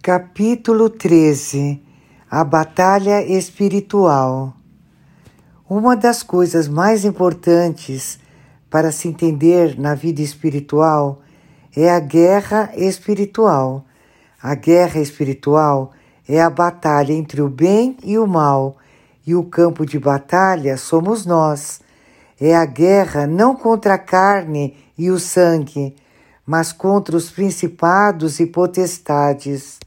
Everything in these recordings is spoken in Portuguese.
Capítulo 13 A Batalha Espiritual Uma das coisas mais importantes para se entender na vida espiritual é a guerra espiritual. A guerra espiritual é a batalha entre o bem e o mal, e o campo de batalha somos nós. É a guerra não contra a carne e o sangue, mas contra os principados e potestades.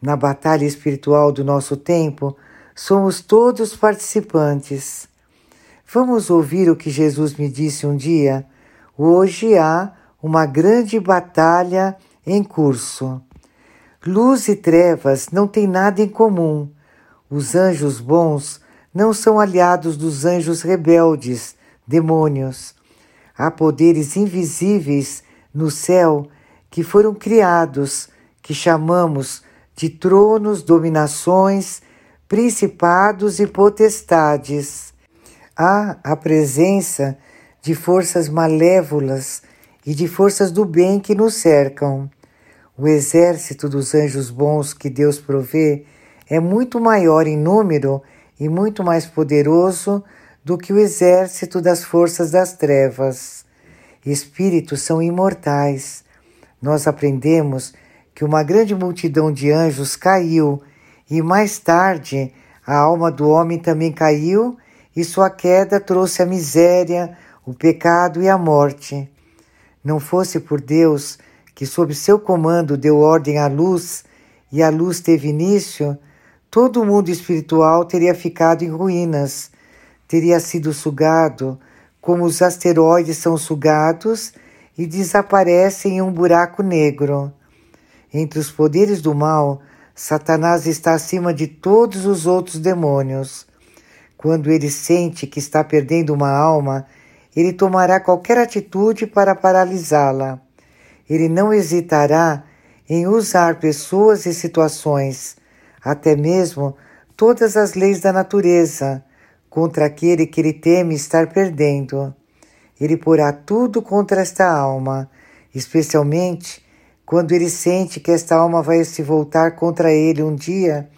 Na batalha espiritual do nosso tempo, somos todos participantes. Vamos ouvir o que Jesus me disse um dia? Hoje há uma grande batalha em curso. Luz e trevas não têm nada em comum. Os anjos bons não são aliados dos anjos rebeldes, demônios. Há poderes invisíveis no céu que foram criados, que chamamos de tronos, dominações, principados e potestades. Há a presença de forças malévolas e de forças do bem que nos cercam. O exército dos anjos bons que Deus provê é muito maior em número e muito mais poderoso do que o exército das forças das trevas. Espíritos são imortais. Nós aprendemos que uma grande multidão de anjos caiu, e mais tarde a alma do homem também caiu, e sua queda trouxe a miséria, o pecado e a morte. Não fosse por Deus, que sob seu comando deu ordem à luz, e a luz teve início, todo o mundo espiritual teria ficado em ruínas, teria sido sugado, como os asteroides são sugados e desaparecem em um buraco negro. Entre os poderes do mal, Satanás está acima de todos os outros demônios. Quando ele sente que está perdendo uma alma, ele tomará qualquer atitude para paralisá-la. Ele não hesitará em usar pessoas e situações, até mesmo todas as leis da natureza, contra aquele que ele teme estar perdendo. Ele porá tudo contra esta alma, especialmente quando ele sente que esta alma vai se voltar contra ele um dia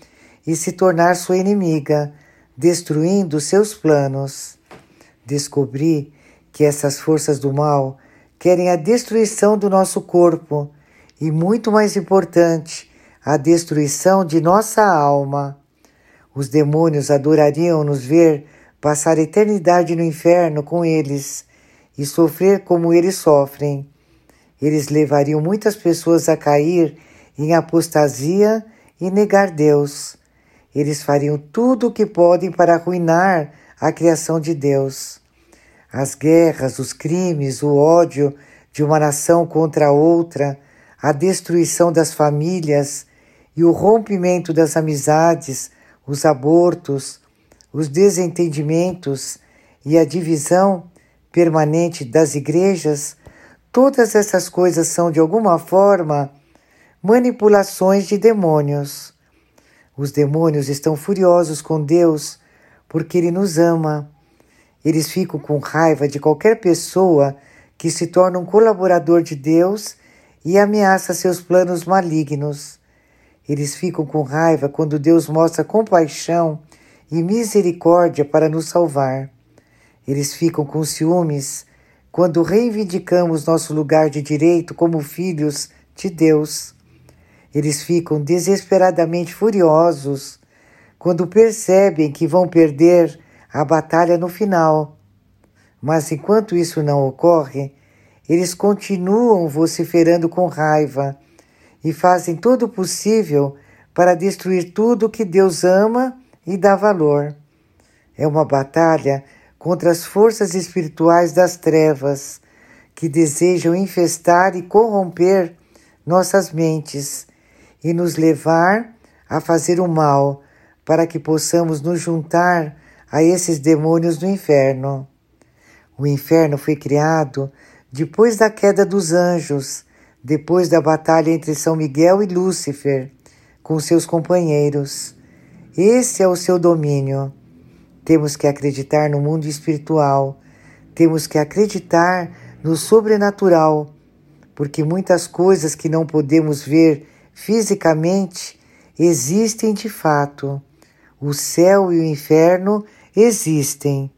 e se tornar sua inimiga, destruindo seus planos. Descobri que essas forças do mal querem a destruição do nosso corpo e, muito mais importante, a destruição de nossa alma. Os demônios adorariam nos ver passar a eternidade no inferno com eles e sofrer como eles sofrem. Eles levariam muitas pessoas a cair em apostasia e negar Deus. Eles fariam tudo o que podem para arruinar a criação de Deus. As guerras, os crimes, o ódio de uma nação contra outra, a destruição das famílias e o rompimento das amizades, os abortos, os desentendimentos e a divisão permanente das igrejas Todas essas coisas são, de alguma forma, manipulações de demônios. Os demônios estão furiosos com Deus porque Ele nos ama. Eles ficam com raiva de qualquer pessoa que se torna um colaborador de Deus e ameaça seus planos malignos. Eles ficam com raiva quando Deus mostra compaixão e misericórdia para nos salvar. Eles ficam com ciúmes quando reivindicamos nosso lugar de direito como filhos de Deus. Eles ficam desesperadamente furiosos quando percebem que vão perder a batalha no final. Mas enquanto isso não ocorre, eles continuam vociferando com raiva e fazem todo o possível para destruir tudo que Deus ama e dá valor. É uma batalha contra as forças espirituais das trevas que desejam infestar e corromper nossas mentes e nos levar a fazer o mal para que possamos nos juntar a esses demônios do inferno. O inferno foi criado depois da queda dos anjos, depois da batalha entre São Miguel e Lúcifer com seus companheiros. Esse é o seu domínio. Temos que acreditar no mundo espiritual, temos que acreditar no sobrenatural, porque muitas coisas que não podemos ver fisicamente existem de fato. O céu e o inferno existem.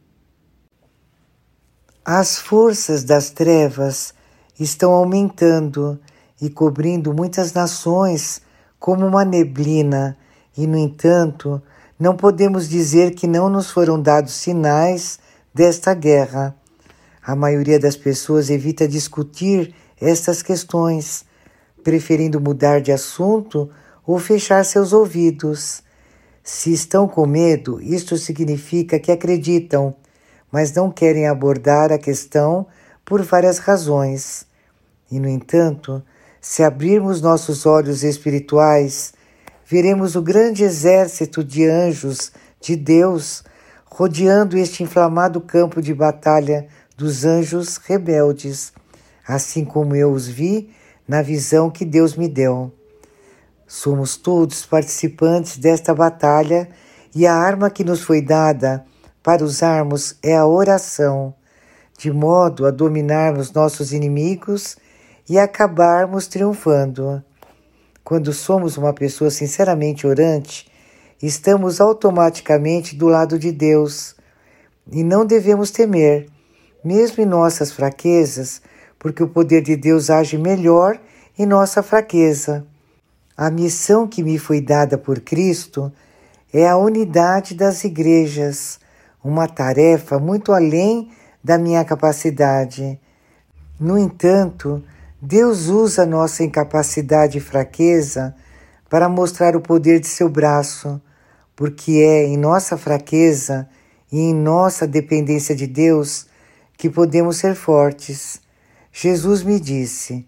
As forças das trevas estão aumentando e cobrindo muitas nações como uma neblina, e, no entanto, não podemos dizer que não nos foram dados sinais desta guerra. A maioria das pessoas evita discutir estas questões, preferindo mudar de assunto ou fechar seus ouvidos. Se estão com medo, isto significa que acreditam, mas não querem abordar a questão por várias razões. E, no entanto, se abrirmos nossos olhos espirituais, veremos o grande exército de anjos de Deus rodeando este inflamado campo de batalha dos anjos rebeldes, assim como eu os vi na visão que Deus me deu. Somos todos participantes desta batalha e a arma que nos foi dada para usarmos é a oração, de modo a dominarmos nossos inimigos e acabarmos triunfando. Quando somos uma pessoa sinceramente orante, estamos automaticamente do lado de Deus e não devemos temer, mesmo em nossas fraquezas, porque o poder de Deus age melhor em nossa fraqueza. A missão que me foi dada por Cristo é a unidade das igrejas, uma tarefa muito além da minha capacidade. No entanto, Deus usa nossa incapacidade e fraqueza para mostrar o poder de seu braço, porque é em nossa fraqueza e em nossa dependência de Deus que podemos ser fortes. Jesus me disse: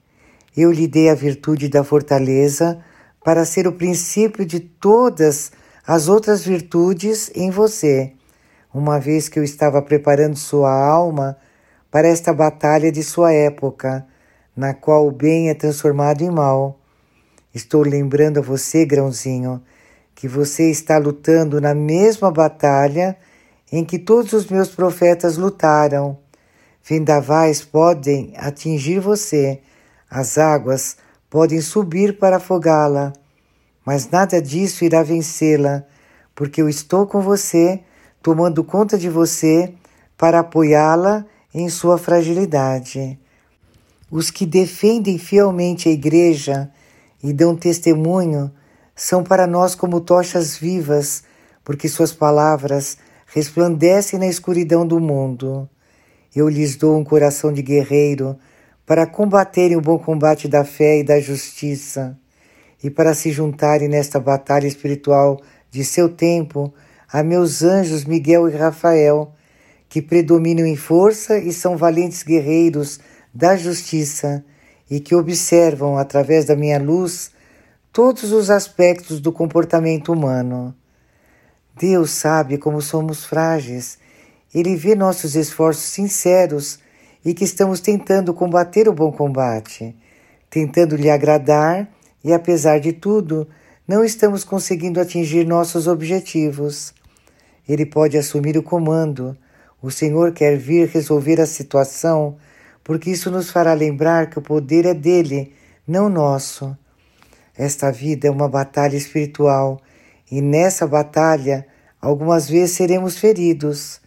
Eu lhe dei a virtude da fortaleza para ser o princípio de todas as outras virtudes em você, uma vez que eu estava preparando sua alma para esta batalha de sua época na qual o bem é transformado em mal. Estou lembrando a você, grãozinho, que você está lutando na mesma batalha em que todos os meus profetas lutaram. Vendavais podem atingir você, as águas podem subir para afogá-la, mas nada disso irá vencê-la, porque eu estou com você, tomando conta de você para apoiá-la em sua fragilidade. Os que defendem fielmente a Igreja e dão testemunho são para nós como tochas vivas, porque suas palavras resplandecem na escuridão do mundo. Eu lhes dou um coração de guerreiro para combaterem o bom combate da fé e da justiça, e para se juntarem nesta batalha espiritual de seu tempo a meus anjos Miguel e Rafael, que predominam em força e são valentes guerreiros da justiça e que observam através da minha luz todos os aspectos do comportamento humano. Deus sabe como somos frágeis. Ele vê nossos esforços sinceros e que estamos tentando combater o bom combate, tentando lhe agradar e, apesar de tudo, não estamos conseguindo atingir nossos objetivos. Ele pode assumir o comando. O Senhor quer vir resolver a situação porque isso nos fará lembrar que o poder é dele, não nosso. Esta vida é uma batalha espiritual e nessa batalha algumas vezes seremos feridos.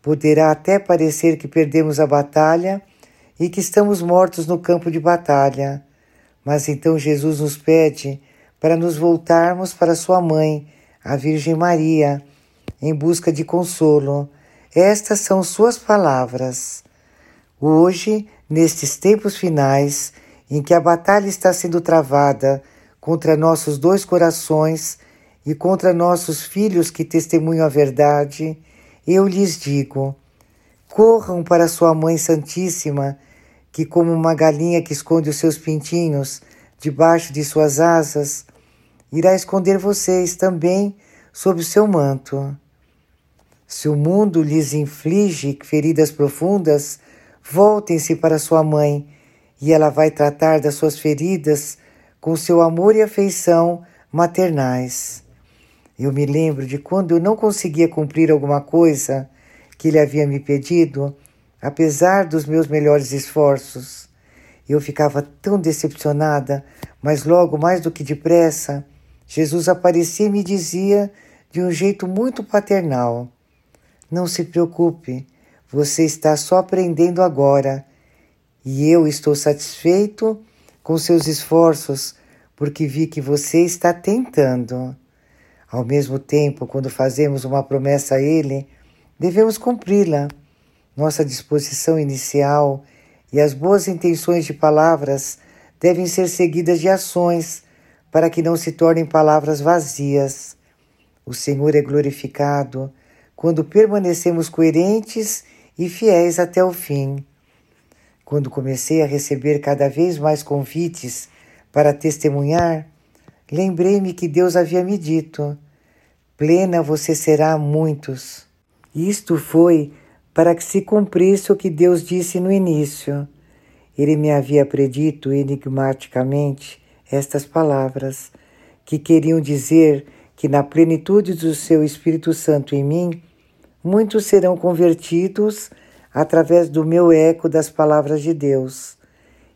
Poderá até parecer que perdemos a batalha e que estamos mortos no campo de batalha, mas então Jesus nos pede para nos voltarmos para Sua mãe, a Virgem Maria, em busca de consolo. Estas são Suas palavras. Hoje, nestes tempos finais, em que a batalha está sendo travada contra nossos dois corações e contra nossos filhos que testemunham a verdade, eu lhes digo: corram para sua Mãe Santíssima, que, como uma galinha que esconde os seus pintinhos debaixo de suas asas, irá esconder vocês também sob o seu manto. Se o mundo lhes inflige feridas profundas, Voltem-se para sua mãe e ela vai tratar das suas feridas com seu amor e afeição maternais. Eu me lembro de quando eu não conseguia cumprir alguma coisa que ele havia me pedido, apesar dos meus melhores esforços. Eu ficava tão decepcionada, mas logo, mais do que depressa, Jesus aparecia e me dizia de um jeito muito paternal: Não se preocupe, você está só aprendendo agora, e eu estou satisfeito com seus esforços porque vi que você está tentando. Ao mesmo tempo, quando fazemos uma promessa a Ele, devemos cumpri-la. Nossa disposição inicial e as boas intenções de palavras devem ser seguidas de ações para que não se tornem palavras vazias. O Senhor é glorificado quando permanecemos coerentes e fiéis até o fim. Quando comecei a receber cada vez mais convites para testemunhar, lembrei-me que Deus havia me dito: plena você será a muitos. Isto foi para que se cumprisse o que Deus disse no início. Ele me havia predito enigmaticamente estas palavras, que queriam dizer que na plenitude do seu Espírito Santo em mim, muitos serão convertidos através do meu eco das palavras de Deus.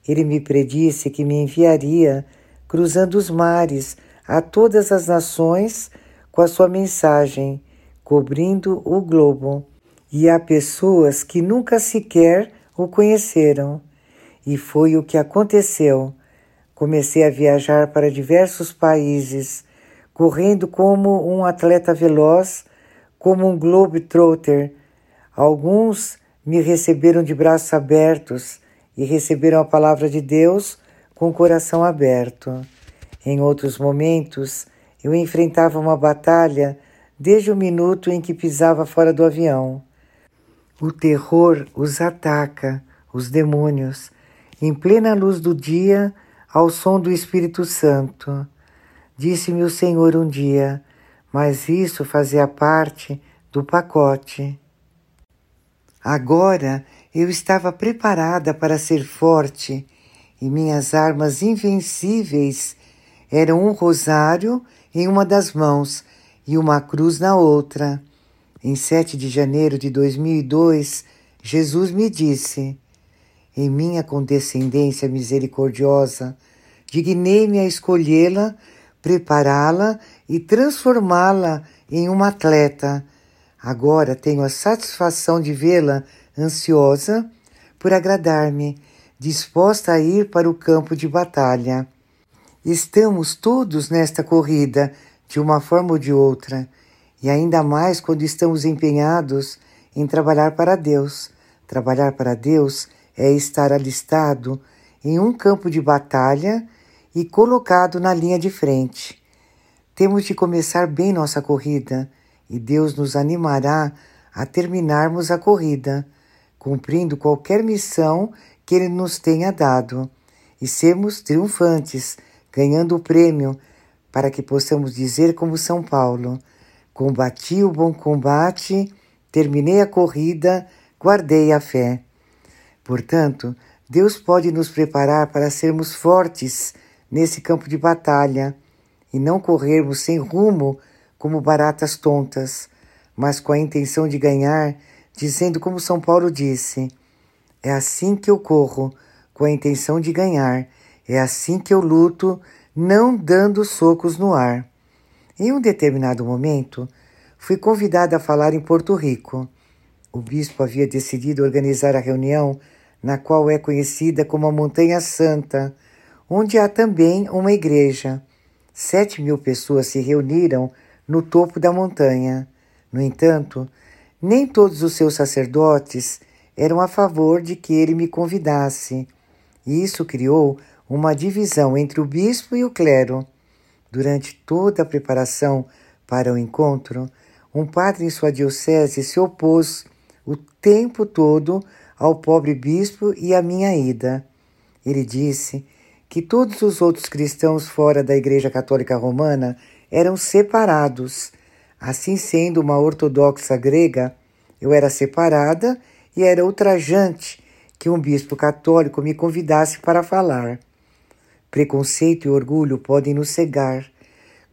Ele me predisse que me enviaria cruzando os mares a todas as nações com a sua mensagem, cobrindo o globo. E há pessoas que nunca sequer o conheceram. E foi o que aconteceu. Comecei a viajar para diversos países, correndo como um atleta veloz, como um globetrotter. Alguns me receberam de braços abertos e receberam a palavra de Deus com o coração aberto. Em outros momentos, eu enfrentava uma batalha desde o minuto em que pisava fora do avião. O terror os ataca, os demônios, em plena luz do dia, ao som do Espírito Santo. Disse-me o Senhor um dia, mas isso fazia parte do pacote. Agora eu estava preparada para ser forte e minhas armas invencíveis eram um rosário em uma das mãos e uma cruz na outra. Em 7 de janeiro de 2002, Jesus me disse: Em minha condescendência misericordiosa, dignei-me a escolhê-la, prepará-la e transformá-la em uma atleta. Agora tenho a satisfação de vê-la ansiosa por agradar-me, disposta a ir para o campo de batalha. Estamos todos nesta corrida, de uma forma ou de outra, e ainda mais quando estamos empenhados em trabalhar para Deus. Trabalhar para Deus é estar alistado em um campo de batalha e colocado na linha de frente. Temos de começar bem nossa corrida e Deus nos animará a terminarmos a corrida cumprindo qualquer missão que Ele nos tenha dado, e sermos triunfantes, ganhando o prêmio, para que possamos dizer, como São Paulo: Combati o bom combate, terminei a corrida, guardei a fé. Portanto, Deus pode nos preparar para sermos fortes nesse campo de batalha e não corrermos sem rumo como baratas tontas, mas com a intenção de ganhar dizendo como São Paulo disse: É assim que eu corro, com a intenção de ganhar, é assim que eu luto, não dando socos no ar. Em um determinado momento, fui convidada a falar em Porto Rico. O bispo havia decidido organizar a reunião, na qual é conhecida como a Montanha Santa, onde há também uma igreja. Sete mil pessoas se reuniram no topo da montanha. No entanto, nem todos os seus sacerdotes eram a favor de que ele me convidasse, e isso criou uma divisão entre o bispo e o clero. Durante toda a preparação para o encontro, um padre em sua diocese se opôs o tempo todo ao pobre bispo e à minha ida. Ele disse que todos os outros cristãos fora da Igreja Católica Romana eram separados Assim sendo uma ortodoxa grega, eu era separada e era ultrajante que um bispo católico me convidasse para falar. Preconceito e orgulho podem nos cegar,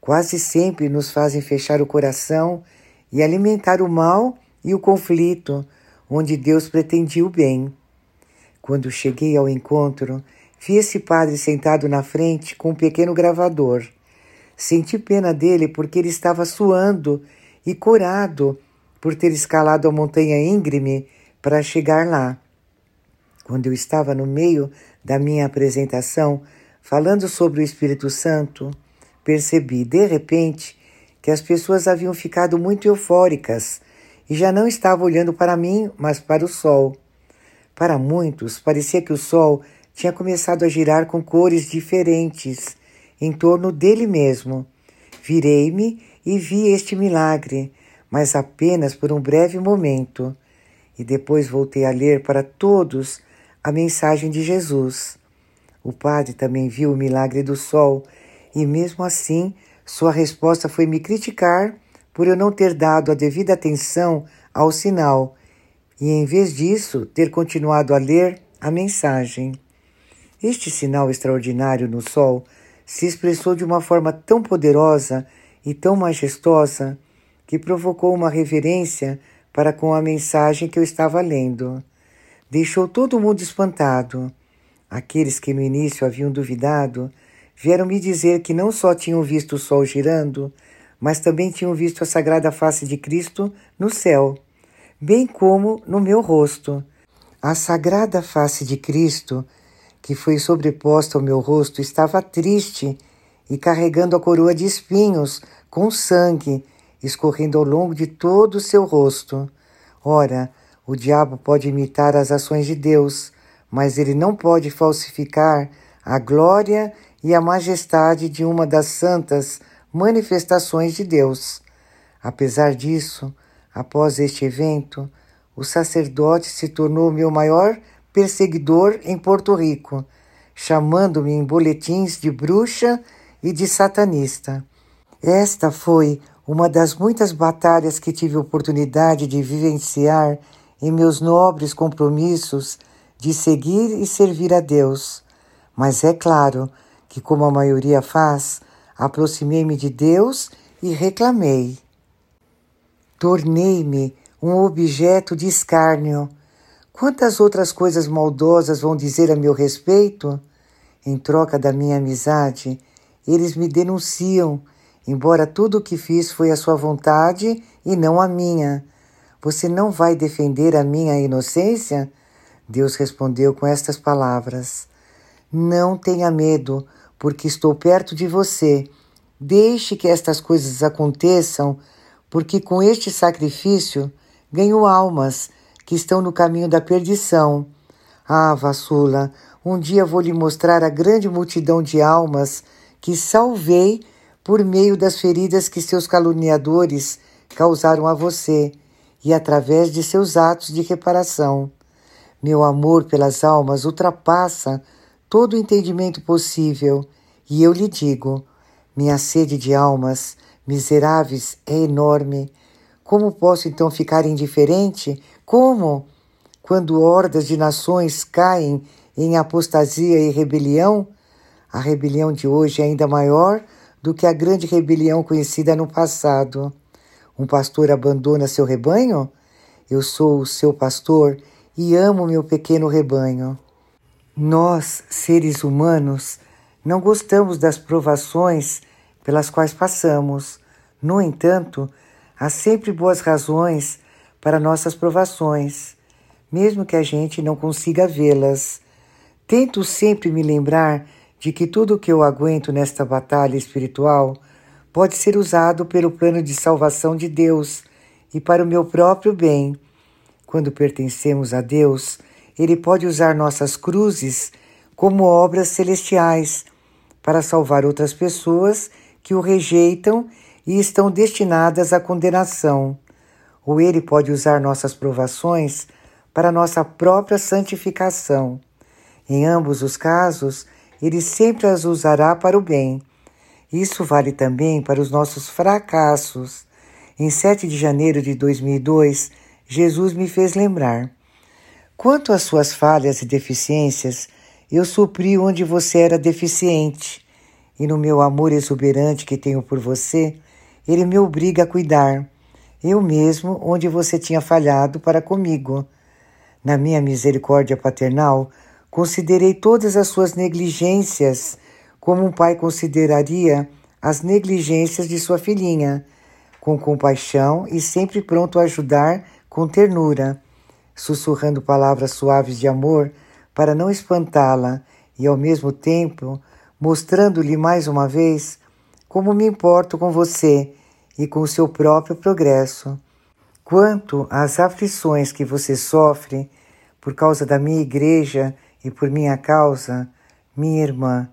quase sempre nos fazem fechar o coração e alimentar o mal e o conflito, onde Deus pretendia o bem. Quando cheguei ao encontro, vi esse padre sentado na frente com um pequeno gravador. Senti pena dele porque ele estava suando e curado por ter escalado a montanha íngreme para chegar lá. Quando eu estava no meio da minha apresentação, falando sobre o Espírito Santo, percebi de repente que as pessoas haviam ficado muito eufóricas e já não estavam olhando para mim, mas para o sol. Para muitos, parecia que o sol tinha começado a girar com cores diferentes em torno dele mesmo. Virei-me e vi este milagre, mas apenas por um breve momento, e depois voltei a ler para todos a mensagem de Jesus. O padre também viu o milagre do sol, e mesmo assim sua resposta foi me criticar por eu não ter dado a devida atenção ao sinal e, em vez disso, ter continuado a ler a mensagem. Este sinal extraordinário no sol se expressou de uma forma tão poderosa e tão majestosa que provocou uma reverência para com a mensagem que eu estava lendo. Deixou todo mundo espantado. Aqueles que no início haviam duvidado vieram me dizer que não só tinham visto o sol girando, mas também tinham visto a sagrada face de Cristo no céu, bem como no meu rosto. A sagrada face de Cristo que foi sobreposta ao meu rosto estava triste e carregando a coroa de espinhos com sangue escorrendo ao longo de todo o seu rosto. Ora, o diabo pode imitar as ações de Deus, mas ele não pode falsificar a glória e a majestade de uma das santas manifestações de Deus. Apesar disso, após este evento, o sacerdote se tornou meu maior perseguidor em Porto Rico, chamando-me em boletins de bruxa e de satanista. Esta foi uma das muitas batalhas que tive oportunidade de vivenciar em meus nobres compromissos de seguir e servir a Deus. Mas é claro que, como a maioria faz, aproximei-me de Deus e reclamei. Tornei-me um objeto de escárnio Quantas outras coisas maldosas vão dizer a meu respeito? Em troca da minha amizade, eles me denunciam, embora tudo o que fiz foi a sua vontade e não a minha. Você não vai defender a minha inocência? Deus respondeu com estas palavras: Não tenha medo, porque estou perto de você. Deixe que estas coisas aconteçam, porque com este sacrifício ganho almas que estão no caminho da perdição. Ah, Vassula, um dia vou lhe mostrar a grande multidão de almas que salvei por meio das feridas que seus caluniadores causaram a você e através de seus atos de reparação. Meu amor pelas almas ultrapassa todo o entendimento possível, e eu lhe digo: minha sede de almas miseráveis é enorme. Como posso então ficar indiferente como, quando hordas de nações caem em apostasia e rebelião, a rebelião de hoje é ainda maior do que a grande rebelião conhecida no passado. Um pastor abandona seu rebanho? Eu sou o seu pastor e amo meu pequeno rebanho. Nós, seres humanos, não gostamos das provações pelas quais passamos. No entanto, há sempre boas razões para nossas provações, mesmo que a gente não consiga vê-las. Tento sempre me lembrar de que tudo o que eu aguento nesta batalha espiritual pode ser usado pelo plano de salvação de Deus e para o meu próprio bem. Quando pertencemos a Deus, Ele pode usar nossas cruzes como obras celestiais para salvar outras pessoas que o rejeitam e estão destinadas à condenação ou Ele pode usar nossas provações para nossa própria santificação. Em ambos os casos, Ele sempre as usará para o bem. Isso vale também para os nossos fracassos. Em 7 de janeiro de 2002, Jesus me fez lembrar: quanto às suas falhas e deficiências, eu supri onde você era deficiente, e no meu amor exuberante que tenho por você, ele me obriga a cuidar eu mesmo onde você tinha falhado para comigo. Na minha misericórdia paternal, considerei todas as suas negligências como um pai consideraria as negligências de sua filhinha, com compaixão e sempre pronto a ajudar com ternura, sussurrando palavras suaves de amor para não espantá-la e, ao mesmo tempo, mostrando-lhe mais uma vez como me importo com você e com seu próprio progresso. Quanto às aflições que você sofre por causa da minha igreja e por minha causa, minha irmã,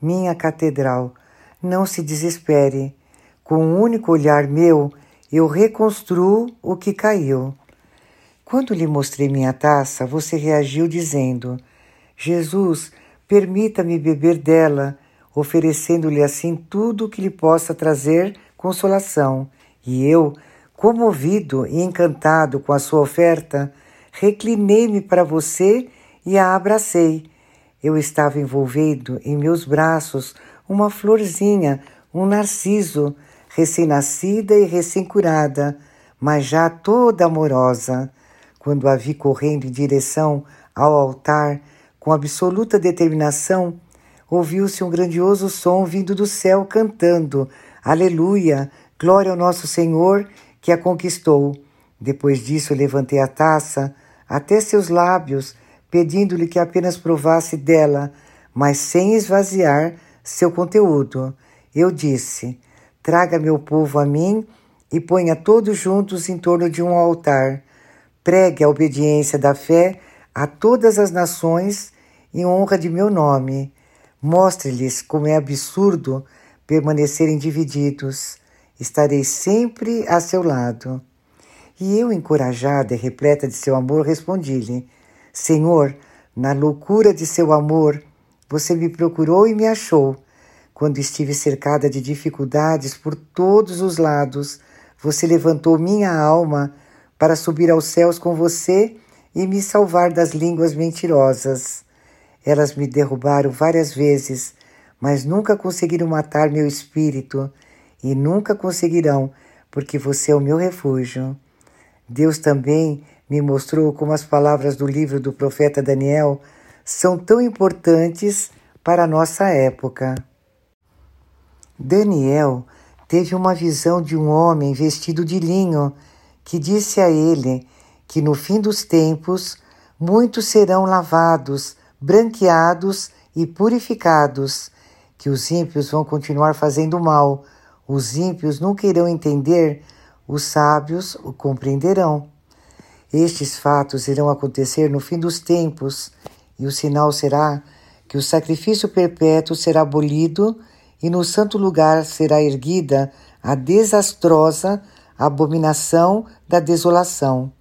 minha catedral, não se desespere. Com um único olhar meu, eu reconstruo o que caiu. Quando lhe mostrei minha taça, você reagiu dizendo: Jesus, permita-me beber dela, oferecendo-lhe assim tudo o que lhe possa trazer consolação. E eu, comovido e encantado com a sua oferta, reclinei-me para você e a abracei. Eu estava envolvido em meus braços uma florzinha, um narciso, recém-nascida e recém-curada, mas já toda amorosa. Quando a vi correndo em direção ao altar, com absoluta determinação, ouviu-se um grandioso som vindo do céu cantando: Aleluia! Glória ao nosso Senhor que a conquistou. Depois disso, levantei a taça até seus lábios, pedindo-lhe que apenas provasse dela, mas sem esvaziar seu conteúdo. Eu disse: Traga meu povo a mim e ponha todos juntos em torno de um altar. Pregue a obediência da fé a todas as nações em honra de meu nome. Mostre-lhes como é absurdo permanecerem divididos. Estarei sempre a seu lado. E eu, encorajada e repleta de seu amor, respondi-lhe: Senhor, na loucura de seu amor, você me procurou e me achou. Quando estive cercada de dificuldades por todos os lados, você levantou minha alma para subir aos céus com você e me salvar das línguas mentirosas. Elas me derrubaram várias vezes, mas nunca conseguiram matar meu espírito e nunca conseguirão, porque você é o meu refúgio. Deus também me mostrou como as palavras do livro do profeta Daniel são tão importantes para a nossa época. Daniel teve uma visão de um homem vestido de linho que disse a ele que no fim dos tempos muitos serão lavados, branqueados e purificados, que os ímpios vão continuar fazendo mal, os ímpios nunca irão entender, os sábios o compreenderão. Estes fatos irão acontecer no fim dos tempos e o sinal será que o sacrifício perpétuo será abolido e no santo lugar será erguida a desastrosa abominação da desolação.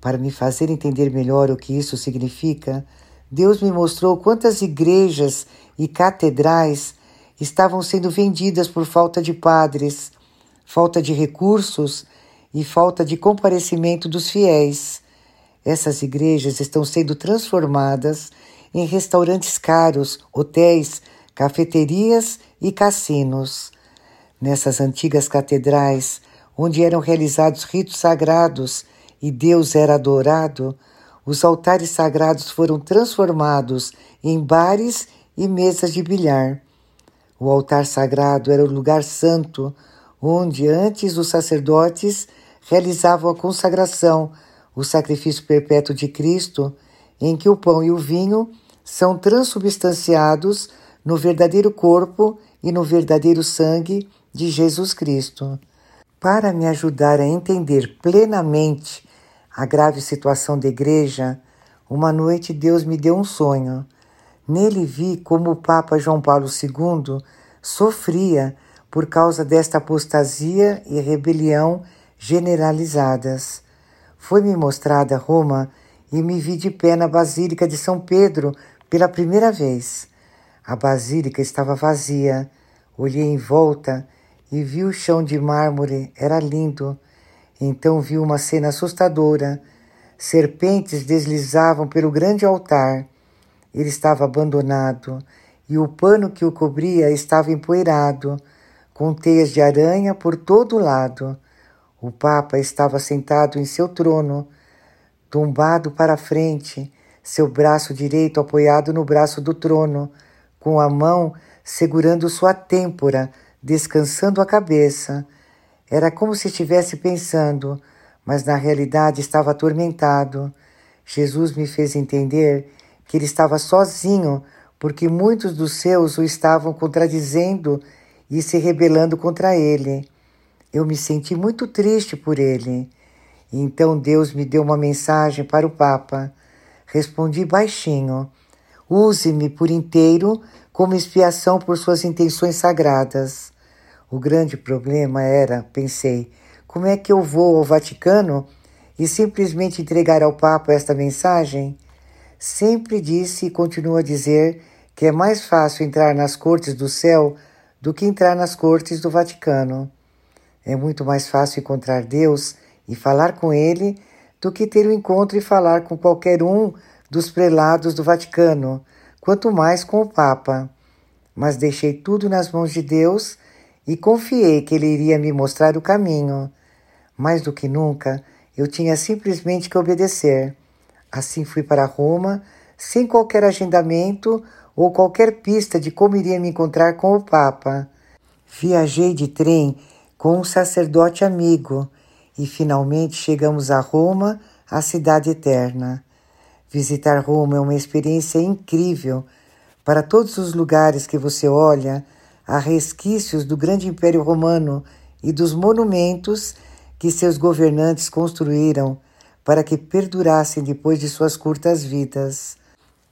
Para me fazer entender melhor o que isso significa, Deus me mostrou quantas igrejas e catedrais estavam sendo vendidas por falta de padres, falta de recursos e falta de comparecimento dos fiéis. Essas igrejas estão sendo transformadas em restaurantes caros, hotéis, cafeterias e cassinos. Nessas antigas catedrais, onde eram realizados ritos sagrados e Deus era adorado, os altares sagrados foram transformados em bares e mesas de bilhar. O altar sagrado era o lugar santo, onde antes os sacerdotes realizavam a consagração o sacrifício perpétuo de Cristo, em que o pão e o vinho são transubstanciados no verdadeiro corpo e no verdadeiro sangue de Jesus Cristo. Para me ajudar a entender plenamente a grave situação da igreja, uma noite Deus me deu um sonho. Nele vi como o Papa João Paulo II sofria por causa desta apostasia e rebelião generalizadas. Foi-me mostrada Roma e me vi de pé na Basílica de São Pedro pela primeira vez. A basílica estava vazia. Olhei em volta e vi o chão de mármore, era lindo. Então vi uma cena assustadora. Serpentes deslizavam pelo grande altar. Ele estava abandonado e o pano que o cobria estava empoeirado, com teias de aranha por todo lado. O Papa estava sentado em seu trono, tombado para frente, seu braço direito apoiado no braço do trono, com a mão segurando sua têmpora, descansando a cabeça. Era como se estivesse pensando, mas na realidade estava atormentado. Jesus me fez entender que ele estava sozinho, porque muitos dos seus o estavam contradizendo e se rebelando contra ele. Eu me senti muito triste por ele. Então Deus me deu uma mensagem para o Papa. Respondi baixinho: Use-me por inteiro como expiação por suas intenções sagradas. O grande problema era, pensei, como é que eu vou ao Vaticano e simplesmente entregar ao Papa esta mensagem? Sempre disse e continuo a dizer que é mais fácil entrar nas cortes do céu do que entrar nas cortes do Vaticano. É muito mais fácil encontrar Deus e falar com Ele do que ter o um encontro e falar com qualquer um dos prelados do Vaticano, quanto mais com o Papa. Mas deixei tudo nas mãos de Deus e confiei que Ele iria me mostrar o caminho. Mais do que nunca, eu tinha simplesmente que obedecer. Assim fui para Roma, sem qualquer agendamento ou qualquer pista de como iria me encontrar com o Papa. Viajei de trem com um sacerdote amigo e finalmente chegamos a Roma, a cidade eterna. Visitar Roma é uma experiência incrível. Para todos os lugares que você olha, há resquícios do grande Império Romano e dos monumentos que seus governantes construíram para que perdurassem depois de suas curtas vidas.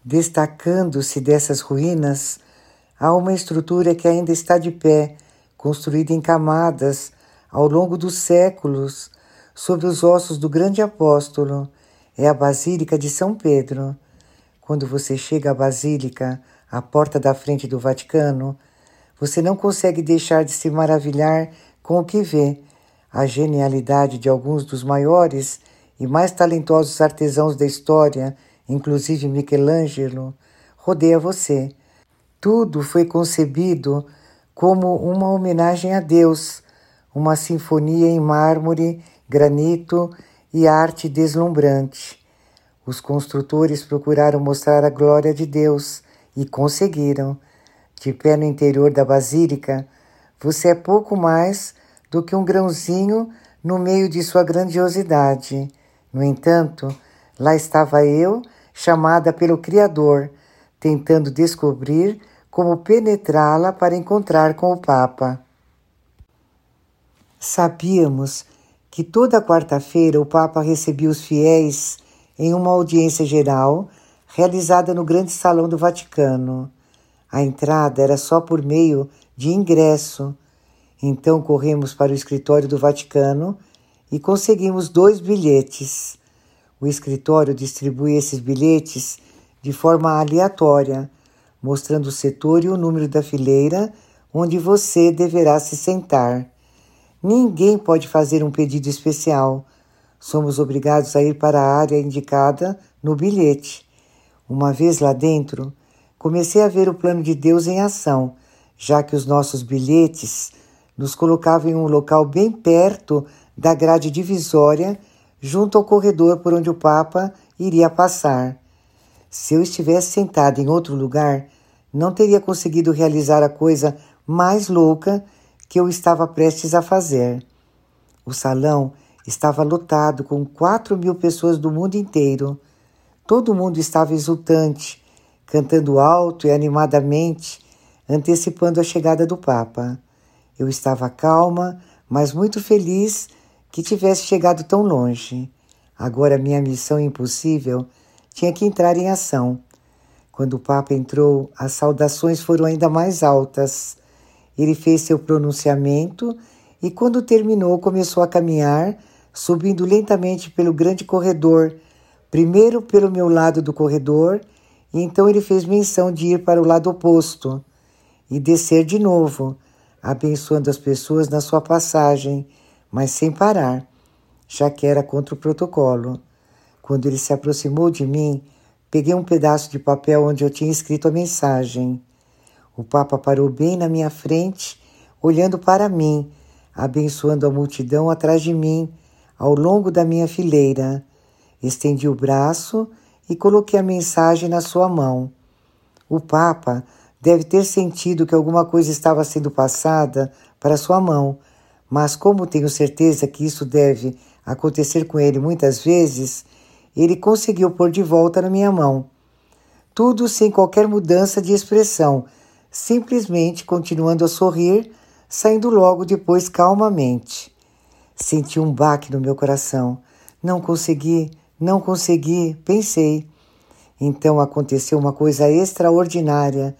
Destacando-se dessas ruínas, há uma estrutura que ainda está de pé, construída em camadas ao longo dos séculos, sobre os ossos do grande apóstolo. É a Basílica de São Pedro. Quando você chega à Basílica, à porta da frente do Vaticano, você não consegue deixar de se maravilhar com o que vê, a genialidade de alguns dos maiores e mais talentosos artesãos da história, inclusive Michelangelo, rodeia você. Tudo foi concebido como uma homenagem a Deus, uma sinfonia em mármore, granito e arte deslumbrante. Os construtores procuraram mostrar a glória de Deus e conseguiram. De pé no interior da basílica, você é pouco mais do que um grãozinho no meio de sua grandiosidade. No entanto, lá estava eu, chamada pelo Criador, tentando descobrir como penetrá-la para encontrar com o Papa. Sabíamos que toda quarta-feira o Papa recebia os fiéis em uma audiência geral realizada no grande salão do Vaticano. A entrada era só por meio de ingresso. Então corremos para o escritório do Vaticano e conseguimos dois bilhetes. O escritório distribui esses bilhetes de forma aleatória, mostrando o setor e o número da fileira onde você deverá se sentar. Ninguém pode fazer um pedido especial. Somos obrigados a ir para a área indicada no bilhete. Uma vez lá dentro, comecei a ver o plano de Deus em ação, já que os nossos bilhetes nos colocavam em um local bem perto da grade divisória, junto ao corredor por onde o Papa iria passar. Se eu estivesse sentado em outro lugar, não teria conseguido realizar a coisa mais louca que eu estava prestes a fazer. O salão estava lotado com quatro mil pessoas do mundo inteiro. Todo mundo estava exultante, cantando alto e animadamente, antecipando a chegada do Papa. Eu estava calma, mas muito feliz que tivesse chegado tão longe. Agora minha missão impossível tinha que entrar em ação. Quando o Papa entrou, as saudações foram ainda mais altas. Ele fez seu pronunciamento e, quando terminou, começou a caminhar, subindo lentamente pelo grande corredor, primeiro pelo meu lado do corredor, e então ele fez menção de ir para o lado oposto e descer de novo, abençoando as pessoas na sua passagem, mas sem parar, já que era contra o protocolo. Quando ele se aproximou de mim, peguei um pedaço de papel onde eu tinha escrito a mensagem. O Papa parou bem na minha frente, olhando para mim, abençoando a multidão atrás de mim, ao longo da minha fileira. Estendi o braço e coloquei a mensagem na sua mão. O Papa deve ter sentido que alguma coisa estava sendo passada para sua mão, mas como tenho certeza que isso deve acontecer com ele muitas vezes, ele conseguiu pôr de volta na minha mão. Tudo sem qualquer mudança de expressão, simplesmente continuando a sorrir, saindo logo depois calmamente. Senti um baque no meu coração. Não consegui, não consegui, pensei. Então aconteceu uma coisa extraordinária.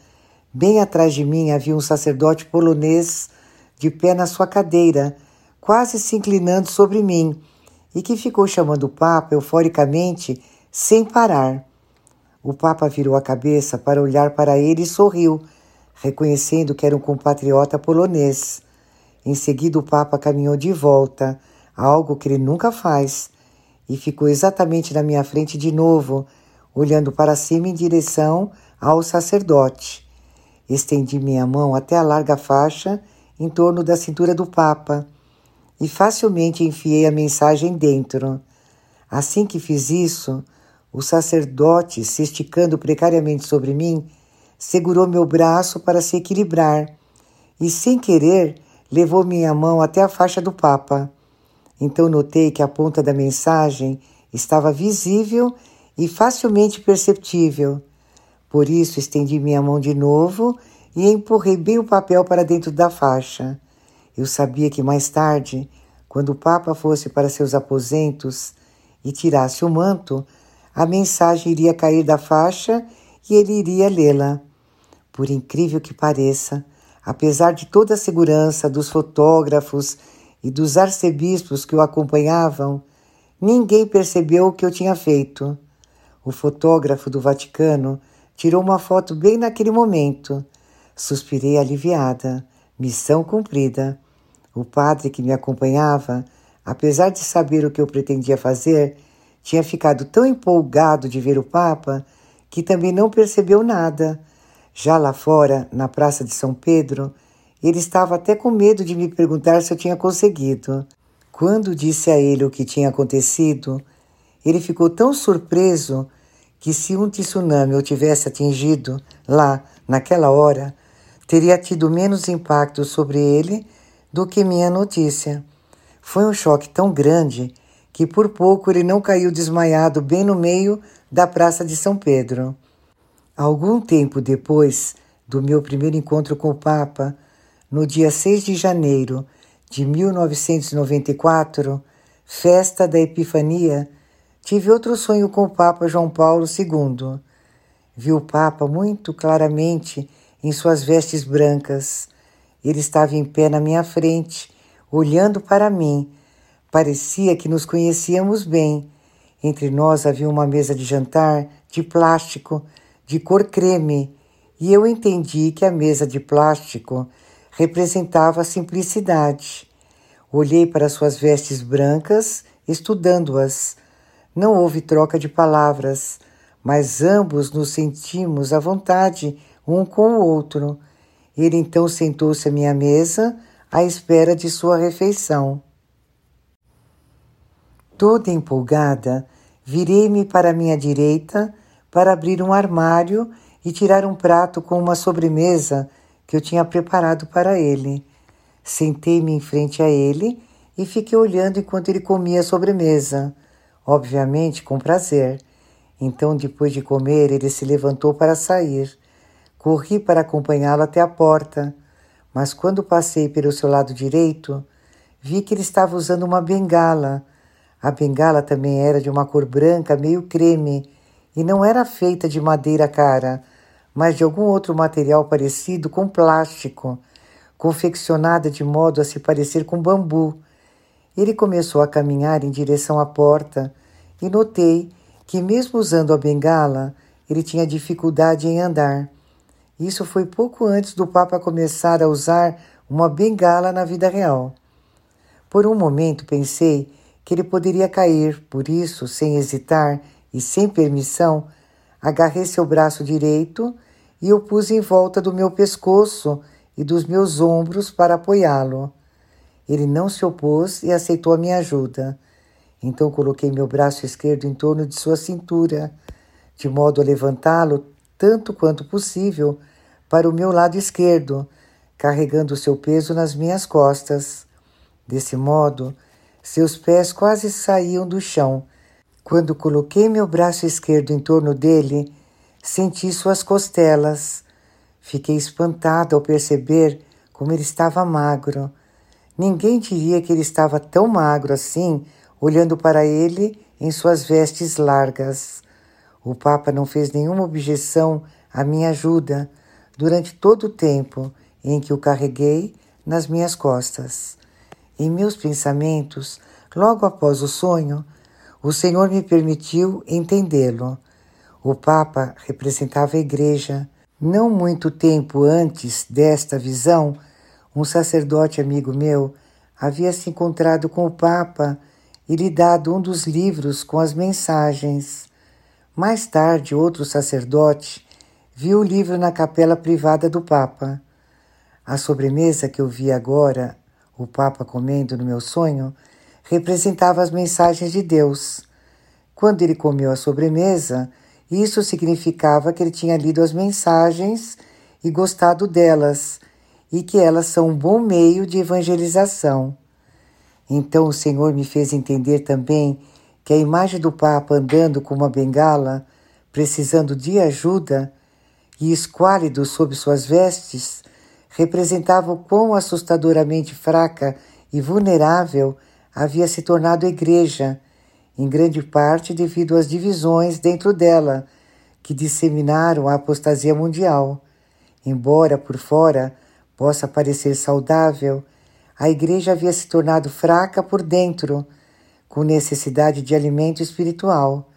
Bem atrás de mim havia um sacerdote polonês de pé na sua cadeira, quase se inclinando sobre mim, e que ficou chamando o Papa euforicamente, sem parar. O Papa virou a cabeça para olhar para ele e sorriu, reconhecendo que era um compatriota polonês. Em seguida, o Papa caminhou de volta, algo que ele nunca faz, e ficou exatamente na minha frente de novo, olhando para cima em direção ao sacerdote. Estendi minha mão até a larga faixa em torno da cintura do Papa e facilmente enfiei a mensagem dentro. Assim que fiz isso, o sacerdote, se esticando precariamente sobre mim, segurou meu braço para se equilibrar e, sem querer, levou minha mão até a faixa do Papa. Então notei que a ponta da mensagem estava visível e facilmente perceptível. Por isso estendi minha mão de novo e empurrei bem o papel para dentro da faixa. Eu sabia que mais tarde, quando o Papa fosse para seus aposentos e tirasse o manto, a mensagem iria cair da faixa e ele iria lê-la. Por incrível que pareça, Apesar de toda a segurança dos fotógrafos e dos arcebispos que o acompanhavam, ninguém percebeu o que eu tinha feito. O fotógrafo do Vaticano tirou uma foto bem naquele momento. Suspirei aliviada. Missão cumprida. O padre que me acompanhava, apesar de saber o que eu pretendia fazer, tinha ficado tão empolgado de ver o Papa que também não percebeu nada já lá fora, na Praça de São Pedro, ele estava até com medo de me perguntar se eu tinha conseguido. Quando disse a ele o que tinha acontecido, ele ficou tão surpreso que, se um tsunami o tivesse atingido lá, naquela hora, teria tido menos impacto sobre ele do que minha notícia. Foi um choque tão grande que por pouco ele não caiu desmaiado bem no meio da Praça de São Pedro. Algum tempo depois do meu primeiro encontro com o Papa, no dia 6 de janeiro de 1994, festa da Epifania, tive outro sonho com o Papa João Paulo II. Vi o Papa muito claramente em suas vestes brancas. Ele estava em pé na minha frente, olhando para mim. Parecia que nos conhecíamos bem. Entre nós havia uma mesa de jantar de plástico de cor creme, e eu entendi que a mesa de plástico representava a simplicidade. Olhei para suas vestes brancas, estudando-as. Não houve troca de palavras, mas ambos nos sentimos à vontade um com o outro. Ele então sentou-se à minha mesa à espera de sua refeição. Toda empolgada, virei-me para minha direita para abrir um armário e tirar um prato com uma sobremesa que eu tinha preparado para ele. Sentei-me em frente a ele e fiquei olhando enquanto ele comia a sobremesa, obviamente com prazer. Então, depois de comer, ele se levantou para sair. Corri para acompanhá-lo até a porta, mas quando passei pelo seu lado direito, vi que ele estava usando uma bengala. A bengala também era de uma cor branca, meio creme, e não era feita de madeira cara, mas de algum outro material parecido com plástico, confeccionada de modo a se parecer com bambu. Ele começou a caminhar em direção à porta e notei que, mesmo usando a bengala, ele tinha dificuldade em andar. Isso foi pouco antes do Papa começar a usar uma bengala na vida real. Por um momento pensei que ele poderia cair, por isso, sem hesitar, e, sem permissão, agarrei seu braço direito e o pus em volta do meu pescoço e dos meus ombros para apoiá-lo. Ele não se opôs e aceitou a minha ajuda. Então coloquei meu braço esquerdo em torno de sua cintura. de modo a levantá-lo tanto quanto possível para o meu lado esquerdo, carregando seu peso nas minhas costas. Desse modo, seus pés quase saíam do chão. Quando coloquei meu braço esquerdo em torno dele, senti suas costelas. Fiquei espantada ao perceber como ele estava magro. Ninguém diria que ele estava tão magro assim, olhando para ele em suas vestes largas. O Papa não fez nenhuma objeção à minha ajuda durante todo o tempo em que o carreguei nas minhas costas. Em meus pensamentos, logo após o sonho, o Senhor me permitiu entendê-lo. O Papa representava a Igreja. Não muito tempo antes desta visão, um sacerdote amigo meu havia se encontrado com o Papa e lhe dado um dos livros com as mensagens. Mais tarde, outro sacerdote viu o livro na capela privada do Papa. A sobremesa que eu vi agora, o Papa comendo no meu sonho, representava as mensagens de Deus. Quando ele comeu a sobremesa, isso significava que ele tinha lido as mensagens e gostado delas, e que elas são um bom meio de evangelização. Então o Senhor me fez entender também que a imagem do Papa andando com uma bengala, precisando de ajuda, e esquálido sob suas vestes, representava o quão assustadoramente fraca e vulnerável havia se tornado a Igreja, em grande parte devido às divisões dentro dela, que disseminaram a apostasia mundial. Embora por fora possa parecer saudável, a Igreja havia se tornado fraca por dentro com necessidade de alimento espiritual.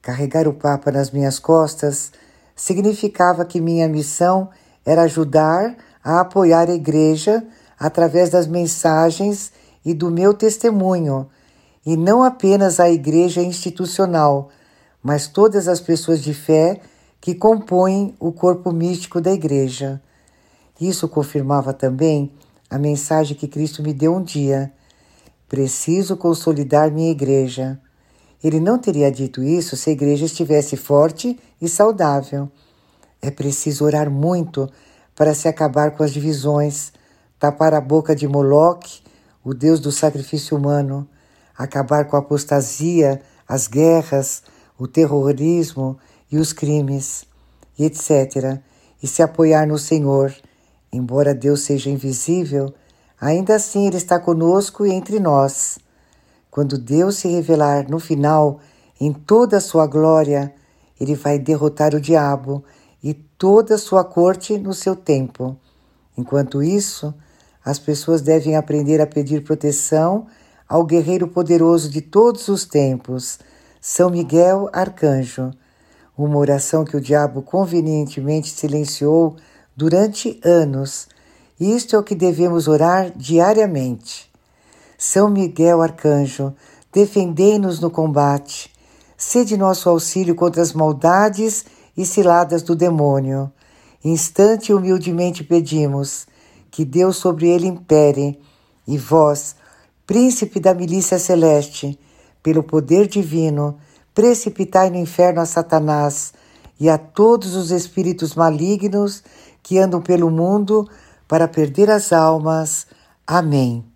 Carregar o Papa nas minhas costas significava que minha missão era ajudar a apoiar a Igreja através das mensagens e do meu testemunho, e não apenas a Igreja institucional, mas todas as pessoas de fé que compõem o corpo místico da Igreja. Isso confirmava também a mensagem que Cristo me deu um dia Preciso consolidar minha igreja. Ele não teria dito isso se a igreja estivesse forte e saudável. É preciso orar muito para se acabar com as divisões, tapar a boca de Moloque, o deus do sacrifício humano, acabar com a apostasia, as guerras, o terrorismo e os crimes, etc. E se apoiar no Senhor. Embora Deus seja invisível, Ainda assim, Ele está conosco e entre nós. Quando Deus se revelar no final, em toda a sua glória, Ele vai derrotar o diabo e toda a sua corte no seu tempo. Enquanto isso, as pessoas devem aprender a pedir proteção ao guerreiro poderoso de todos os tempos, São Miguel Arcanjo. Uma oração que o diabo convenientemente silenciou durante anos isto é o que devemos orar diariamente. São Miguel Arcanjo, defendei-nos no combate. Sede nosso auxílio contra as maldades e ciladas do demônio. Instante e humildemente pedimos que Deus sobre ele impere, e vós, príncipe da milícia celeste, pelo poder divino, precipitai no inferno a Satanás e a todos os espíritos malignos que andam pelo mundo para perder as almas. Amém.